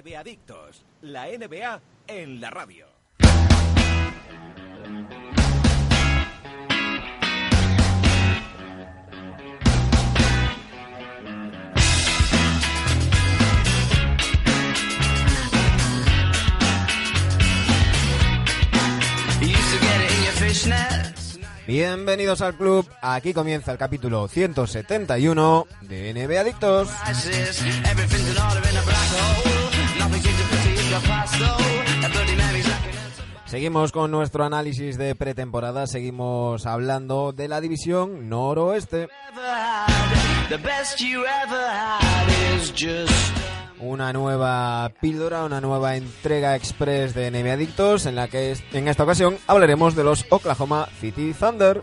NBA Adictos, la NBA en la radio. Bienvenidos al club, aquí comienza el capítulo 171 de NBA Adictos. Seguimos con nuestro análisis de pretemporada, seguimos hablando de la división noroeste. Una nueva píldora, una nueva entrega express de NBA Adictos en la que en esta ocasión hablaremos de los Oklahoma City Thunder.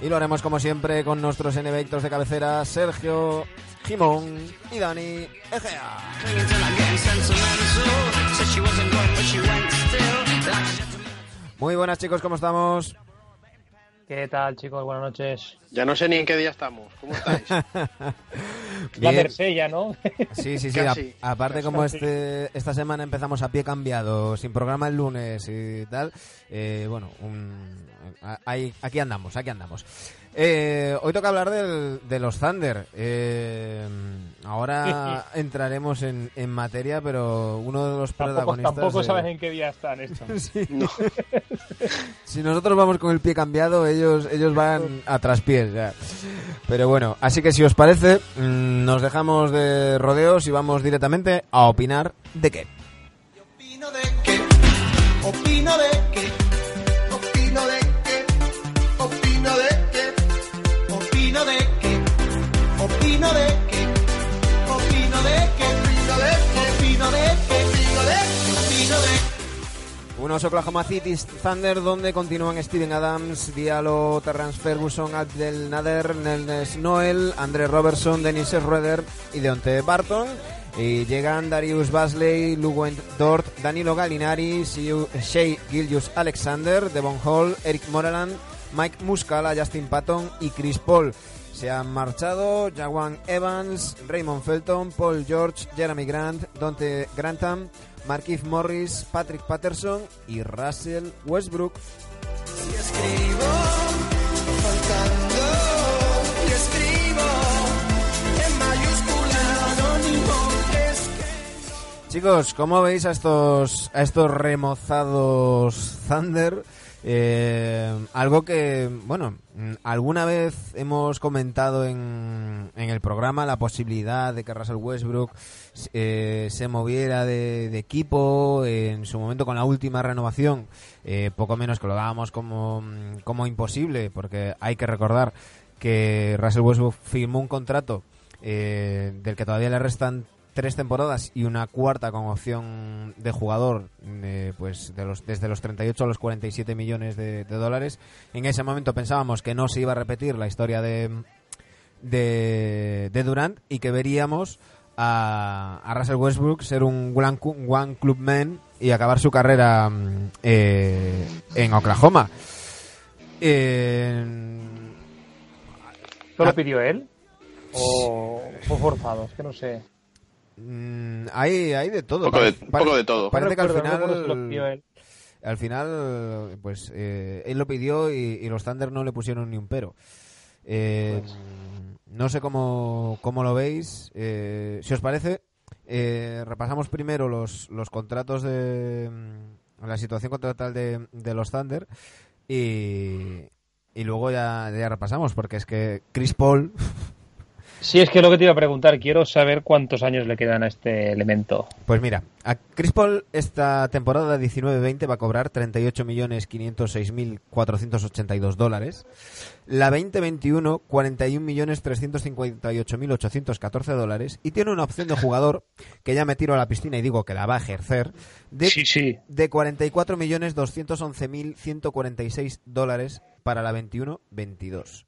Y lo haremos como siempre con nuestros NBA Adictos de cabecera, Sergio, Jimón y Dani Egea. Muy buenas chicos, ¿cómo estamos? ¿Qué tal, chicos? Buenas noches. Ya no sé ni en qué día estamos. ¿Cómo estáis? La. Marsella, ¿no? Sí, sí, sí. a- Casi. aparte, como este, esta semana empezamos a pie cambiado, sin programa el lunes y tal, eh, bueno, un- ahí- aquí andamos, aquí andamos. Eh, hoy toca hablar del- de los Thunder. Eh, ahora entraremos en, en materia, pero uno de los tampoco protagonistas... tampoco eh, sabes en qué día están estos. sí. No. Si nosotros vamos con el pie cambiado, ellos, ellos van a traspiés ya. Pero bueno, así que si os parece, mm, nos dejamos de rodeos y vamos directamente a opinar de qué. Opino de qué, opino de qué, opino de qué, opino de qué, opino de qué, opino de qué, Oklahoma City Thunder donde continúan Steven Adams, Diallo, Terrence Ferguson, Abdel Nader, Nelnes Noel, André Robertson, Dennis Schroeder y Deonte Barton. Y llegan Darius Basley, Lugwent Dort, Danilo Gallinari, Shea Gilgius Alexander, Devon Hall, Eric Moreland, Mike Muscala, Justin Patton y Chris Paul. Se han marchado Jawan Evans, Raymond Felton, Paul George, Jeremy Grant, Dante Grantham, Marquise Morris, Patrick Patterson y Russell Westbrook. Y escribo, faltando, y escribo, en mayúscula, anónimo, es que... Chicos, ¿cómo veis a estos, a estos remozados Thunder? Eh, algo que, bueno, alguna vez hemos comentado en, en el programa la posibilidad de que Russell Westbrook eh, se moviera de, de equipo en su momento con la última renovación, eh, poco menos que lo dábamos como, como imposible, porque hay que recordar que Russell Westbrook firmó un contrato eh, del que todavía le restan tres temporadas y una cuarta con opción de jugador eh, pues de los desde los 38 a los 47 millones de, de dólares en ese momento pensábamos que no se iba a repetir la historia de de, de Durant y que veríamos a, a Russell Westbrook ser un one, one club man y acabar su carrera mm, eh, en Oklahoma Eh, ¿Esto Ah. pidió él? ¿O fue forzado? Es que no sé. Mm, hay, hay de todo. Poco de- Pare- poco de todo. Parece que al final. Al final, pues eh, él lo pidió y, y los Thunder no le pusieron ni un pero. Eh, Pues No sé cómo, cómo lo veis. Eh, si os parece, eh, repasamos primero los, los contratos de mm, la situación contratal de, de los Thunder y, y luego ya, ya repasamos, porque es que Chris Paul, Sí, es que lo que te iba a preguntar, quiero saber cuántos años le quedan a este elemento. pues mira, a Chris Paul esta temporada 19-20 va a cobrar 38.506.482 dólares. La 2021, 41.358.814 dólares. Y tiene una opción de jugador, que ya me tiro a la piscina y digo que la va a ejercer, de, Sí, sí. de 44.211.146 dólares para la 21-22.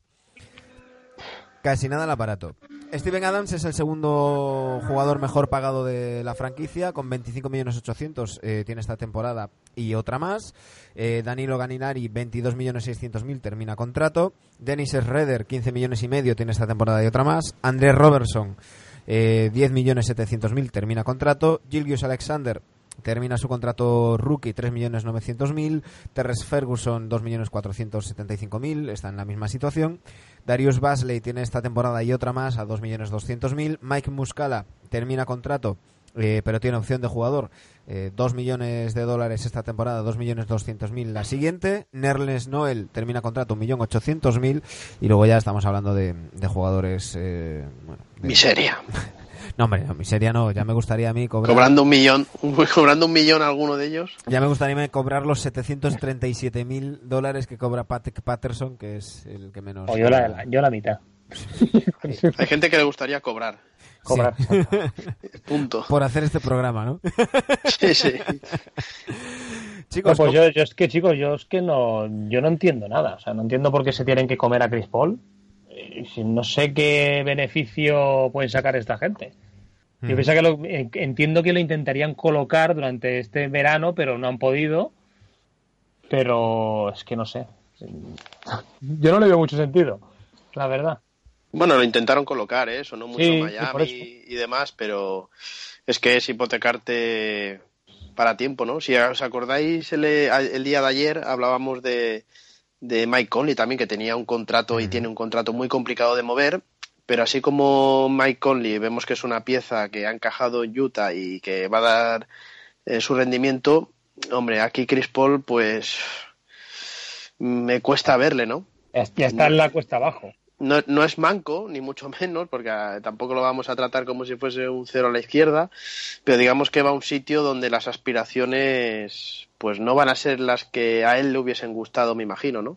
Casi nada el aparato. Steven Adams es el segundo jugador mejor pagado de la franquicia, con 25.800.000 eh, tiene esta temporada y otra más. Eh, Danilo Ganinari, 22.600.000 termina contrato. Dennis Schroeder, 15 millones y medio tiene esta temporada y otra más. Andrés Robertson, eh, 10.700.000 termina contrato. Gilgius Alexander, Termina su contrato rookie 3.900.000. Terres Ferguson 2.475.000. Está en la misma situación. Darius Basley tiene esta temporada y otra más a 2.200.000. Mike Muscala termina contrato. eh, pero tiene opción de jugador, eh, 2 millones de dólares esta temporada, 2.200.000 la siguiente. Nerles Noel termina contrato 1.800.000 y luego ya estamos hablando de, de jugadores... eh, bueno, de- Miseria. No, hombre, no, miseria no, ya me gustaría a mí cobrar... Cobrando un millón, cobrando un millón a alguno de ellos. Ya me gustaría cobrar los 737 mil dólares que cobra Patrick Patterson, que es el que menos. O yo la, la- yo la mitad. Hay gente que le gustaría cobrar. Cobrar. Punto. Por hacer este programa, ¿no? Sí, sí. Chicos, No, pues ¿cómo- yo, yo es que, chicos, yo es que no, yo no entiendo nada. O sea, no entiendo por qué se tienen que comer a Chris Paul. Eh, si no sé qué beneficio pueden sacar esta gente. Yo Mm. pienso que lo, en- entiendo que lo intentarían colocar durante este verano, pero no han podido. Pero es que no sé. Yo no le veo mucho sentido, la verdad. Bueno, lo intentaron colocar, ¿eh? Sonó mucho Sí, Miami y demás, pero es que es hipotecarte para tiempo, ¿no? Si os acordáis, el, el día de ayer hablábamos de, de Mike Conley también, que tenía un contrato y tiene un contrato muy complicado de mover, pero así como Mike Conley vemos que es una pieza que ha encajado en Utah y que va a dar eh, su rendimiento, hombre, aquí Chris Paul, pues me cuesta verle, ¿no? Ya, está en la cuesta abajo. No, no es manco, ni mucho menos, porque ah, tampoco lo vamos a tratar como si fuese un cero a la izquierda, pero digamos que va a un sitio donde las aspiraciones pues no van a ser las que a él le hubiesen gustado, me imagino, ¿no?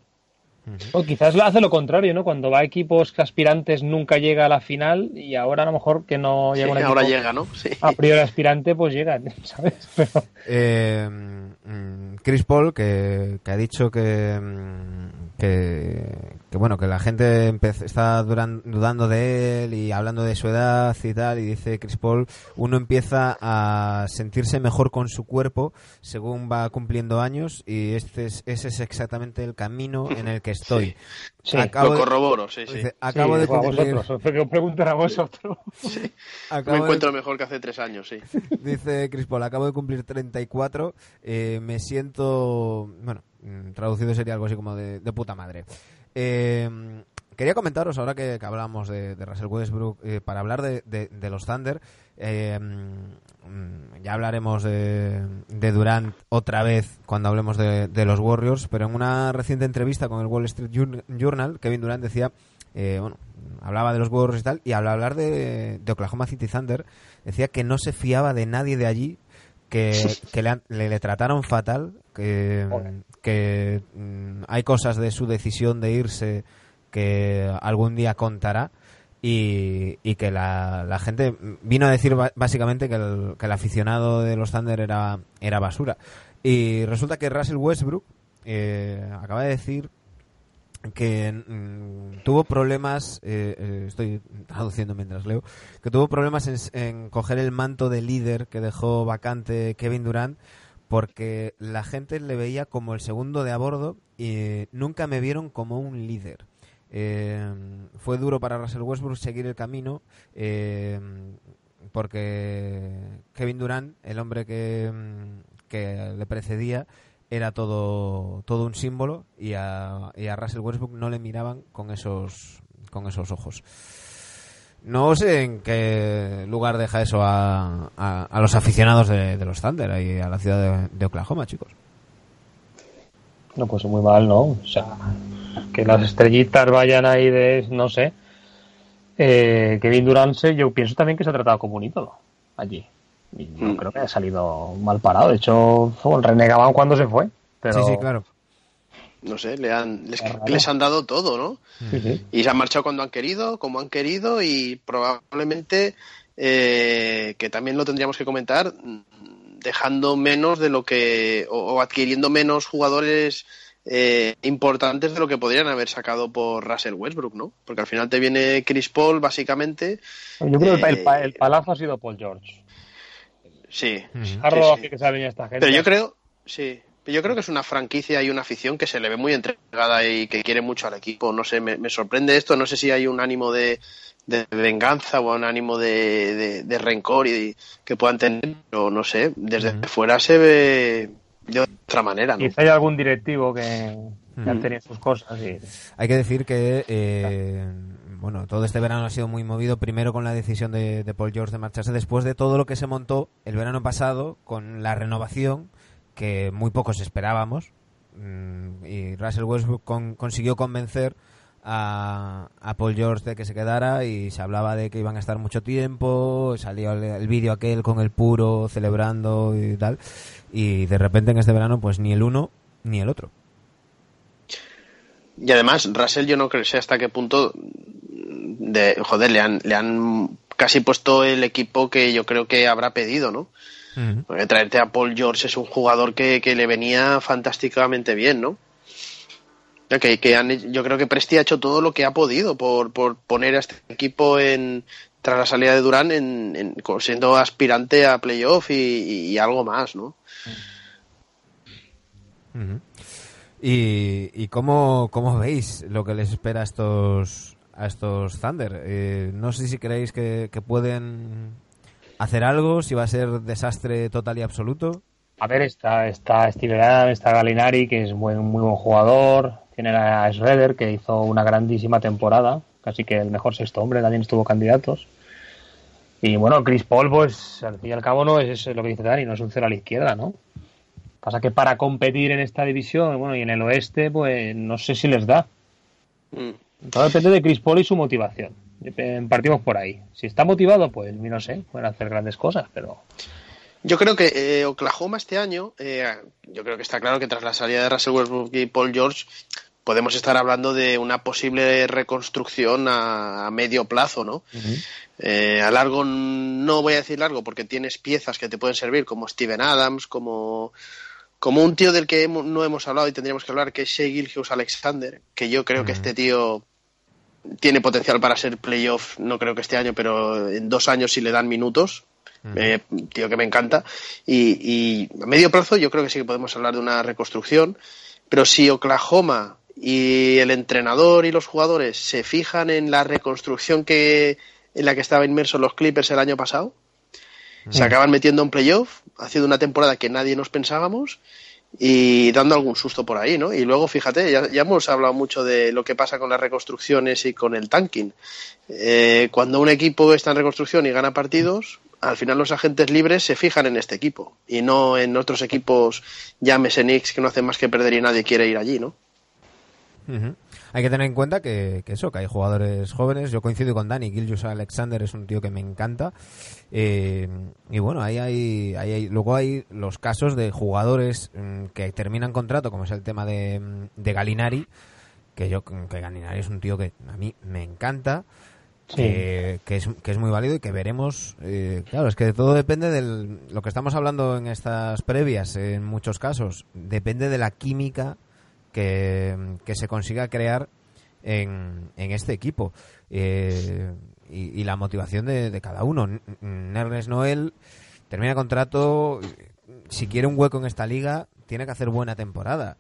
O quizás lo hace lo contrario, ¿no? Cuando va a equipos que aspirantes nunca llega a la final y ahora a lo mejor que no Sí, llega un ahora equipo llega, ¿no? Sí. a priori aspirante, pues llega, ¿sabes? Pero, Eh, mm, Chris Paul, que, que ha dicho que, mm, que, que, bueno, que la gente está dudando de él y hablando de su edad y tal, y dice Chris Paul, uno empieza a sentirse mejor con su cuerpo según va cumpliendo años y este es, ese es exactamente el camino en el que estoy. Sí, Acabo Lo corroboro, sí, sí. acabo sí, de a cumplir, vosotros, que os pregunten a vosotros. acabo Me de- encuentro mejor que hace tres años, sí. Dice Chris Paul, acabo de cumplir 34, eh, me siento, bueno, mm, traducido sería algo así como de, de puta madre. Eh, quería comentaros, ahora que, que hablábamos de, de Russell Westbrook, eh, para hablar de, de- de los Thunder, eh, ya hablaremos de, de Durant otra vez cuando hablemos de, de los Warriors, pero en una reciente entrevista con el Wall Street Jour- Journal, Kevin Durant decía, eh, bueno, hablaba de los Warriors y tal, y al hablar de, de Oklahoma City Thunder, decía que no se fiaba de nadie de allí, que, que le, le- le trataron fatal, que, que mm, hay cosas de su decisión de irse que algún día contará y, que la, gente vino a decir básicamente que el, que el aficionado de los Thunder era, era basura. Y resulta que Russell Westbrook eh, acaba de decir que mm, tuvo problemas, eh, eh, estoy traduciendo mientras leo, que tuvo problemas en, en coger el manto de líder que dejó vacante Kevin Durant porque la gente le veía como el segundo de a bordo y nunca me vieron como un líder. Eh, fue duro para Russell Westbrook seguir el camino eh, porque Kevin Durant, el hombre que, que le precedía, era todo, todo un símbolo y a, y a Russell Westbrook no le miraban con esos, con esos ojos. No sé en qué lugar deja eso a, a, a los aficionados de, de los Thunder y a la ciudad de, de Oklahoma, chicos. No, pues muy mal, ¿no? O sea, que las estrellitas vayan ahí de, no sé. Eh, Kevin Durant, se- yo pienso también que se ha tratado como un ídolo allí. Y no Mm. creo que haya salido mal parado. De hecho, renegaban cuando se fue. Pero, Sí, sí, claro. No sé, le han, les, les han dado todo, ¿no? Sí, sí. Y se han marchado cuando han querido, como han querido y probablemente, eh, que también lo tendríamos que comentar, dejando menos de lo que, o, o adquiriendo menos jugadores eh, importantes de lo que podrían haber sacado por Russell Westbrook, ¿no? Porque al final te viene Chris Paul, básicamente. Yo creo que el, pa- el, pa- Eh, el palazo ha sido Paul George. Sí. Harro sí. que se ha venido esta gente. Pero yo creo, sí. Pero yo creo que es una franquicia y una afición que se le ve muy entregada y que quiere mucho al equipo. No sé, me, me sorprende esto. No sé si hay un ánimo de, de venganza o un ánimo de, de- de rencor y que puedan tener, pero no sé. Desde fuera se ve de otra manera, ¿no? Quizá hay algún directivo que, tenido sus cosas. Y... Hay que decir que eh, bueno, todo este verano ha sido muy movido primero con la decisión de, de Paul George de marcharse, después de todo lo que se montó el verano pasado con la renovación que muy pocos esperábamos mm, y Russell Westbrook con- consiguió convencer a, a Paul George de que se quedara y se hablaba de que iban a estar mucho tiempo, salió el, el vídeo aquel con el puro celebrando y tal y de repente en este verano pues ni el uno ni el otro. Y además, Russell yo no sé hasta qué punto de joder, le han, le han casi puesto el equipo que yo creo que habrá pedido, ¿no? Porque traerte a Paul George es un jugador que, que le venía fantásticamente bien, ¿no? Que, han- yo creo que Presti ha hecho todo lo que ha podido por, por poner a este equipo en tras la salida de Durán en, siendo aspirante a playoff y, algo más, ¿no? ¿Y, y cómo, cómo veis lo que les espera a estos, a estos Thunder? Eh, no sé si creéis que, que pueden hacer algo, si va a ser desastre total y absoluto. A ver, está, está Steven está Galinari, que es buen, muy buen jugador. Tienen a Schroeder, que hizo una grandísima temporada. Casi que el mejor sexto hombre, también estuvo candidatos. Y bueno, Chris Paul, pues al fin y al cabo no es eso lo que dice Dani, no es un cero a la izquierda, ¿no? Pasa que para competir en esta división, bueno, y en el oeste, pues no sé si les da. Mm. Todo depende de Chris Paul y su motivación. Partimos por ahí. Si está motivado, pues no sé, pueden hacer grandes cosas, pero Yo creo que eh, Oklahoma este año, eh, yo creo que está claro que tras la salida de Russell Westbrook y Paul George, podemos estar hablando de una posible reconstrucción a, a medio plazo, ¿no? Eh, a largo no voy a decir largo porque tienes piezas que te pueden servir como Steven Adams, como, como un tío del que hemo- no hemos hablado y tendríamos que hablar que es Shea Gilgeous Alexander, que yo creo que este tío tiene potencial para ser playoff, no creo que este año, pero en dos años si le dan minutos. Eh, tío que me encanta. Y, y a medio plazo yo creo que sí que podemos hablar de una reconstrucción. Pero si Oklahoma y el entrenador y los jugadores se fijan en la reconstrucción que en la que estaban inmersos los Clippers el año pasado, se acaban metiendo en playoff, haciendo una temporada que nadie nos pensábamos y dando algún susto por ahí, ¿no? Y luego, fíjate, ya, ya hemos hablado mucho de lo que pasa con las reconstrucciones y con el tanking. Eh, cuando un equipo está en reconstrucción y gana partidos, al final los agentes libres se fijan en este equipo y no en otros equipos, llámese Knicks, que no hacen más que perder y nadie quiere ir allí, ¿no? Hay que tener en cuenta que, eso, que hay jugadores jóvenes. Yo coincido con Dani. Gilgius Alexander es un tío que me encanta. Eh, y bueno, ahí hay, ahí hay- luego hay los casos de jugadores mm, que terminan contrato, como es el tema de, mm, de Galinari. Que yo, que Galinari es un tío que a mí me encanta. Que, que es, que es muy válido y que veremos. eh, claro, es que todo depende de lo que estamos hablando en estas previas, en muchos casos. Depende de la química que, que se consiga crear en, en este equipo Eh, y, la motivación de, cada uno. N- N- Ernest Noel termina contrato, si quiere un hueco en esta liga, tiene que hacer buena temporada.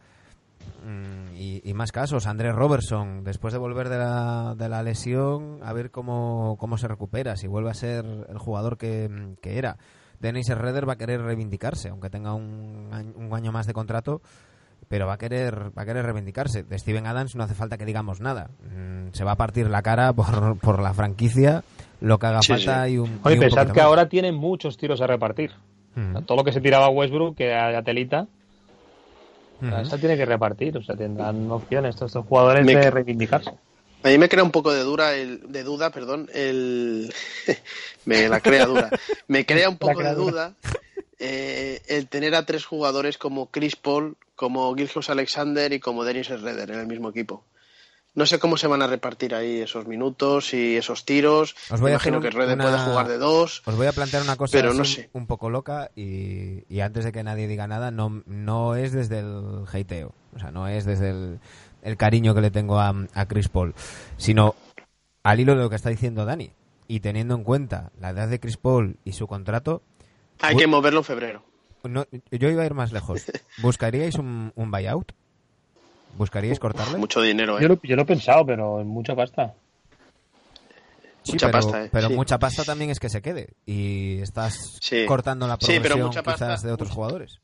Mm, Y, y más casos, Andrés Robertson, después de volver de la, de la lesión, a ver cómo, cómo se recupera, si vuelve a ser el jugador que, que era. Dennis Schroeder va a querer reivindicarse, aunque tenga un año, un año más de contrato, pero va a querer va a querer reivindicarse. De Steven Adams no hace falta que digamos nada. Mm, se va a partir la cara por, por la franquicia, lo que haga Sí, falta sí. y un Oye, y un pensad que más. ahora tienen muchos tiros a repartir. Mm. Todo lo que se tiraba a Westbrook, que a telita, esa tiene que repartir. O sea, tendrán opciones todos estos jugadores Me- de reivindicarse. A mí me crea un poco de dura el, de duda, perdón, el me la crea dura. Me crea un poco de duda eh, el tener a tres jugadores como Chris Paul, como Gilgeous Alexander y como Dennis Schroeder en el mismo equipo. No sé cómo se van a repartir ahí esos minutos y esos tiros. Os voy Imagino que Schroeder una- puede jugar de dos. Os voy a plantear una cosa Pero no un- sé. un poco loca y, y antes de que nadie diga nada, no, no es desde el hateo, o sea, no es desde el, el cariño que le tengo a, a Chris Paul, sino al hilo de lo que está diciendo Dani y teniendo en cuenta la edad de Chris Paul y su contrato, Hay que moverlo en febrero. no, yo iba a ir más lejos. ¿Buscaríais un, un buyout? ¿Buscaríais cortarle? Mucho dinero, ¿eh? Yo lo, yo lo he pensado, pero en mucha pasta. Sí, mucha pero, pasta, ¿eh? pero Sí. mucha pasta también es que se quede y estás Sí. cortando la Sí, pero progresión quizás pasta- de otros mucha- jugadores.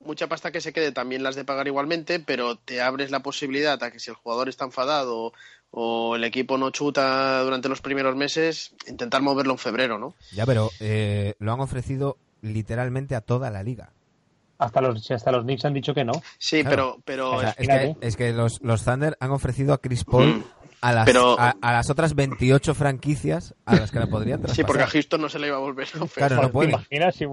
mucha pasta que se quede también las de pagar igualmente, pero te abres la posibilidad a que si el jugador está enfadado o el equipo no chuta durante los primeros meses, intentar moverlo en febrero, ¿no? Ya, pero eh, lo han ofrecido literalmente a toda la liga. Hasta los, hasta los Knicks han dicho que no. Sí, Claro. pero, pero O sea, es que, es que los, los Thunder han ofrecido a Chris Paul a las, Pero- a, a las otras 28 franquicias a las que la podrían sí, traspasar. porque a Houston no se le iba a volver a ofrecer. Claro, no ¿Te pueden. imaginas si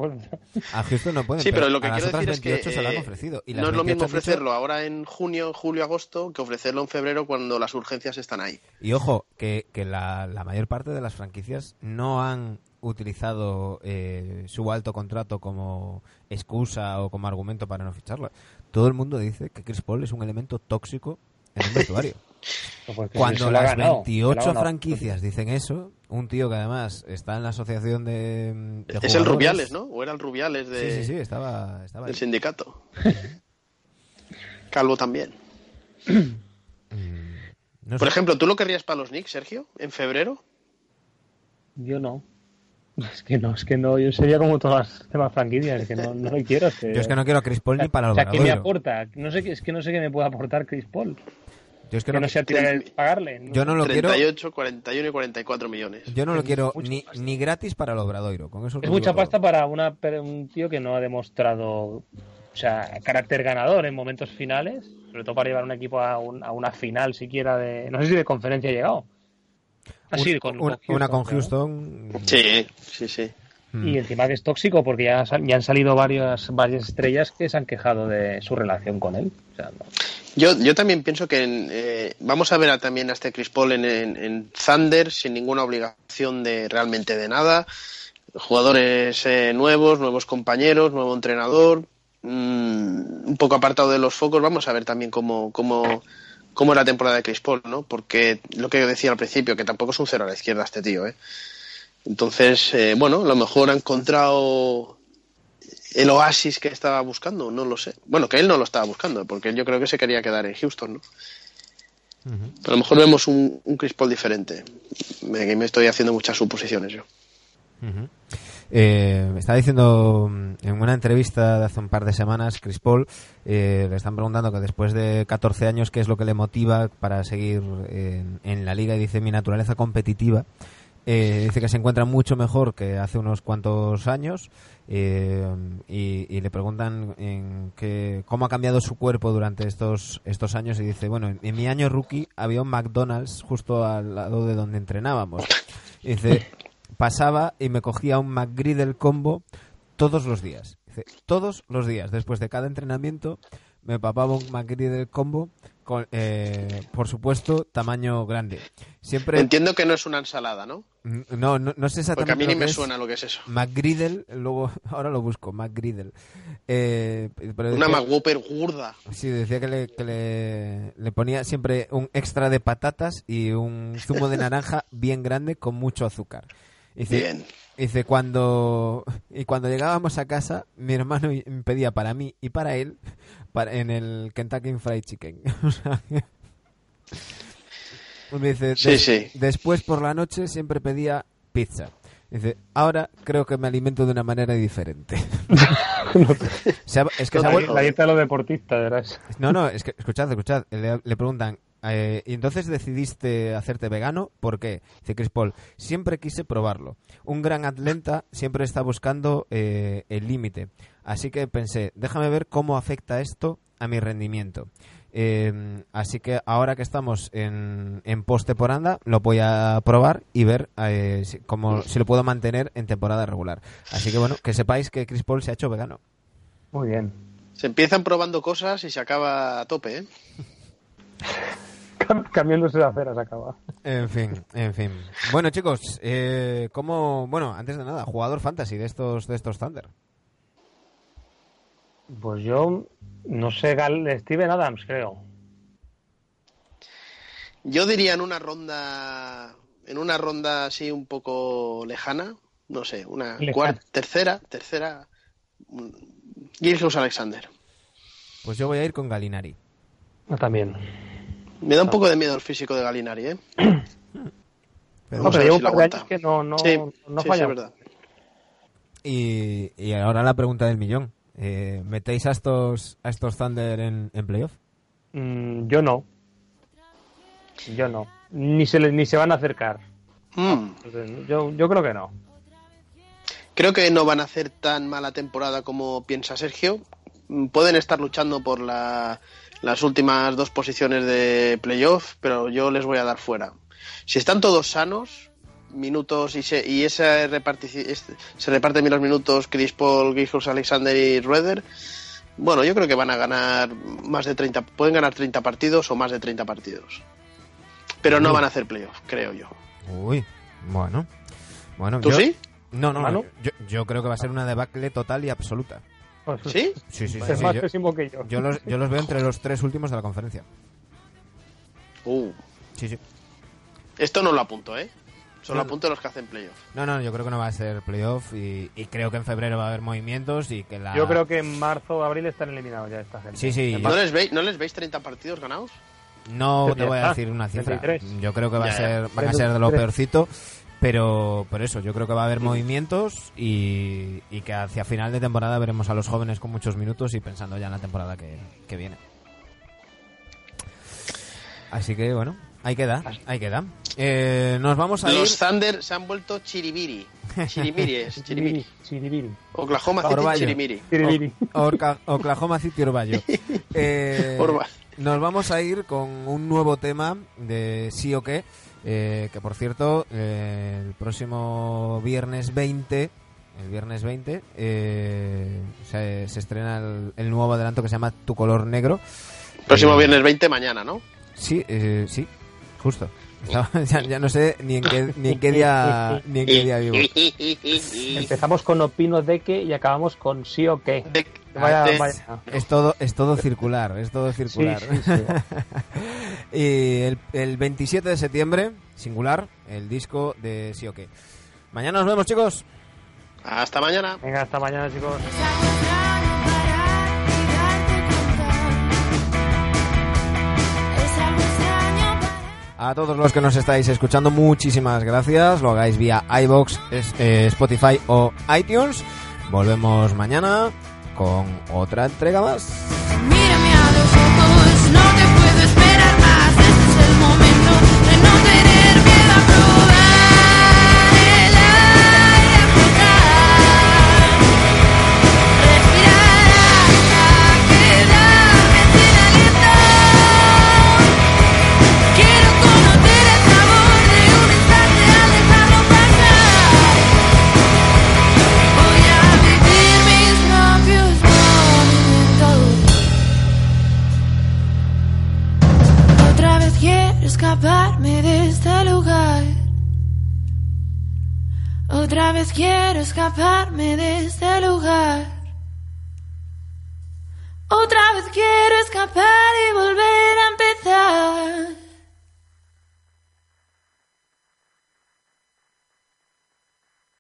A Houston no pueden, Sí, pero lo que quiero decir es que 28 se lo han eh, ofrecido. Y las no es lo 28 mismo dicho- ofrecerlo ahora en junio, julio, agosto que ofrecerlo en febrero cuando las urgencias están ahí. Y ojo, que, que la, la mayor parte de las franquicias no han utilizado eh, su alto contrato como excusa o como argumento para no ficharlo. Todo el mundo dice que Chris Paul es un elemento tóxico en un vestuario. pues Cuando las ganado, ha 28 ganado. franquicias dicen eso, un tío que además está en la asociación de, de es el Rubiales, ¿no? O era el Rubiales de, Sí, sí, sí, estaba, estaba del ahí. sindicato. Calvo también. No Por sé. ejemplo, ¿tú lo querrías para los Knicks, Sergio? ¿En febrero? Yo no. Es que no, es que no, yo sería como todas las demás franquicias, es que no, no lo quiero. Es que, Yo es que no quiero a Chris Paul ni para o el sea, ¿qué me aporta? No sé, qué- es que no sé qué me puede aportar Chris Paul. Yo es que Que no, no sea tirar el pagarle. yo no lo quiero, 38, 41 y 44 millones. yo no lo Es quiero mucha ni, ni gratis para el Obradoiro. Con eso Es lo mucha todo. pasta para una, un tío que no ha demostrado o sea, carácter ganador en momentos finales, sobre todo para llevar un equipo a, un- a una final siquiera de... No sé si de conferencia ha llegado. Ah, sí, Un- con, una, con una con claro. Houston. Sí, sí, sí. Mm. Y encima que es tóxico porque ya, ya han salido varias, varias estrellas que se han quejado de su relación con él. O sea, no. Yo, yo también pienso que en, eh, vamos a ver a, también a este Chris Paul en, en- en Thunder sin ninguna obligación de realmente de nada. Jugadores eh, nuevos, nuevos compañeros, nuevo entrenador, mm, un poco apartado de los focos. Vamos a ver también cómo, cómo, cómo es la temporada de Chris Paul, ¿no? Porque lo que decía al principio, que tampoco es un cero a la izquierda este tío, ¿eh? Entonces, eh, bueno, a lo mejor ha encontrado el oasis que estaba buscando, no lo sé. Bueno, que él no lo estaba buscando, porque él yo creo que se quería quedar en Houston, ¿no? Pero a lo mejor vemos un, un Chris Paul diferente. Me, me estoy haciendo muchas suposiciones yo. Eh, estaba diciendo mm, en una entrevista de hace un par de semanas, Chris Paul, eh, le están preguntando que después de 14 años qué es lo que le motiva para seguir en, la liga y dice mi naturaleza competitiva. Eh, dice que se encuentra mucho mejor que hace unos cuantos años eh, y, y le preguntan en qué, cómo ha cambiado su cuerpo durante estos, estos años y dice, bueno, en, en mi año rookie había un McDonald's justo al lado de donde entrenábamos. Y dice, pasaba y me cogía un McGriddle combo todos los días. Dice, todos los días, después de cada entrenamiento, me papaba un McGriddle combo con, eh, por supuesto, tamaño grande. Siempre... Entiendo que no es una ensalada, ¿no? No, no, no sé Porque exactamente a mí ni me suena lo que es eso. McGriddle, luego, ahora lo busco, McGriddle. Eh, Una McWhopper gorda. Sí, decía que, le, que le, le ponía siempre un extra de patatas y un zumo de naranja bien grande con mucho azúcar. Dice, Bien. dice cuando y cuando llegábamos a casa, mi hermano pedía para mí y para él para, en el Kentucky Fried Chicken. Me dice, Sí, "Des- sí. después por la noche siempre pedía pizza. Dice, ahora creo que me alimento de una manera diferente. Se ha- es que se ha La, vuelto- la dieta de los deportistas, verás. No, no, es que, escuchad, escuchad. Le, le preguntan, eh, ¿y entonces decidiste hacerte vegano? ¿Por qué? Dice Chris Paul, siempre quise probarlo. Un gran atleta siempre está buscando eh, el límite. Así que pensé, déjame ver cómo afecta esto a mi rendimiento. Eh, así que ahora que estamos en, en post-temporada, lo voy a probar y ver eh, si, cómo, si lo puedo mantener en temporada regular. Así que bueno, que sepáis que Chris Paul se ha hecho vegano. Muy bien. Se empiezan probando cosas y se acaba a tope, ¿eh? Cam- Cambiándose de aceras acaba. En fin, en fin. Bueno, chicos, eh, ¿cómo, bueno, antes de nada, jugador fantasy de estos, de estos Thunder? Pues yo, no sé, Gal, Steven Adams, creo. Yo diría en una ronda, en una ronda así un poco lejana, no sé, una cuarta, tercera, tercera, Gilgeous Alexander. Pues yo voy a ir con Galinari. Yo también. Me da un poco de miedo el físico de Galinari, ¿eh? Pero- No, pero llevo si un lo par de aguanta. años que no, no, sí, no sí, falla. sí, es verdad. y, y ahora la pregunta del millón. Eh, ¿Metéis a estos, a estos Thunder en, en playoff? Mm, yo no. Yo no. Ni se, le- ni se van a acercar. Mm. Entonces, yo, yo creo que no. Creo que no van a hacer tan mala temporada como piensa Sergio. Pueden estar luchando por la- las últimas dos posiciones de playoff, pero yo les voy a dar fuera. Si están todos sanos, minutos y se, y esa repartici- es- se reparten bien los minutos Chris Paul, Gilgeous Alexander y Rueder, bueno, yo creo que van a ganar más de 30, pueden ganar 30 partidos o más de 30 partidos. Pero no van a hacer playoff, creo yo. Uy, bueno. bueno ¿Tú yo- sí? No, no, yo, yo creo que va a ser una debacle total y absoluta. ¿Sí? Sí, sí, sí. Es sí, más yo, pésimo que yo. yo los, yo los veo entre los tres últimos de la conferencia. Uh, Sí, sí. esto no lo apunto, ¿eh? Solo No. apunto los que hacen playoff. No, no, yo creo que no va a ser playoff y, y creo que en febrero va a haber movimientos y que la... Yo creo que en marzo o abril están eliminados ya esta gente. Sí, sí. ¿No les, veis, ¿No les veis 30 partidos ganados? No te voy a decir una cifra. 33. Yo creo que va a ser, van a ser de lo 33. peorcito, pero por eso yo creo que va a haber movimientos y, y que hacia final de temporada veremos a los jóvenes con muchos minutos y pensando ya en la temporada que, que viene. Así que bueno, ahí queda, ahí queda. Eh, nos vamos a ir. Los Thunder se han vuelto chiribiri. Chirimiri es, chirimiri. Chiribiri. Oklahoma City Orvallo. chirimiri. Chiribiri. Orca- Oklahoma City Orvallo. Eh, Orva- nos vamos a ir con un nuevo tema de sí o qué, eh, que por cierto, eh, el próximo viernes 20, el viernes 20, eh, se, se estrena el, el nuevo adelanto que se llama Tu color negro. Próximo Eh, viernes 20, mañana, ¿no? Sí, eh, sí, justo. Ya, ya no sé ni en qué, ni en qué día ni en qué día vivo. Empezamos con opino de que y acabamos con sí o qué. Vaya. Es todo, es todo circular, es todo Sí, circular. sí, sí. y el, el 27 de septiembre, singular, el disco de Sí o qué. Mañana nos vemos, chicos. Hasta mañana. Venga, hasta mañana, chicos. A todos los que nos estáis escuchando, muchísimas gracias. Lo hagáis vía iBox, eh, Spotify o iTunes. Volvemos mañana con otra entrega más. Quiero escaparme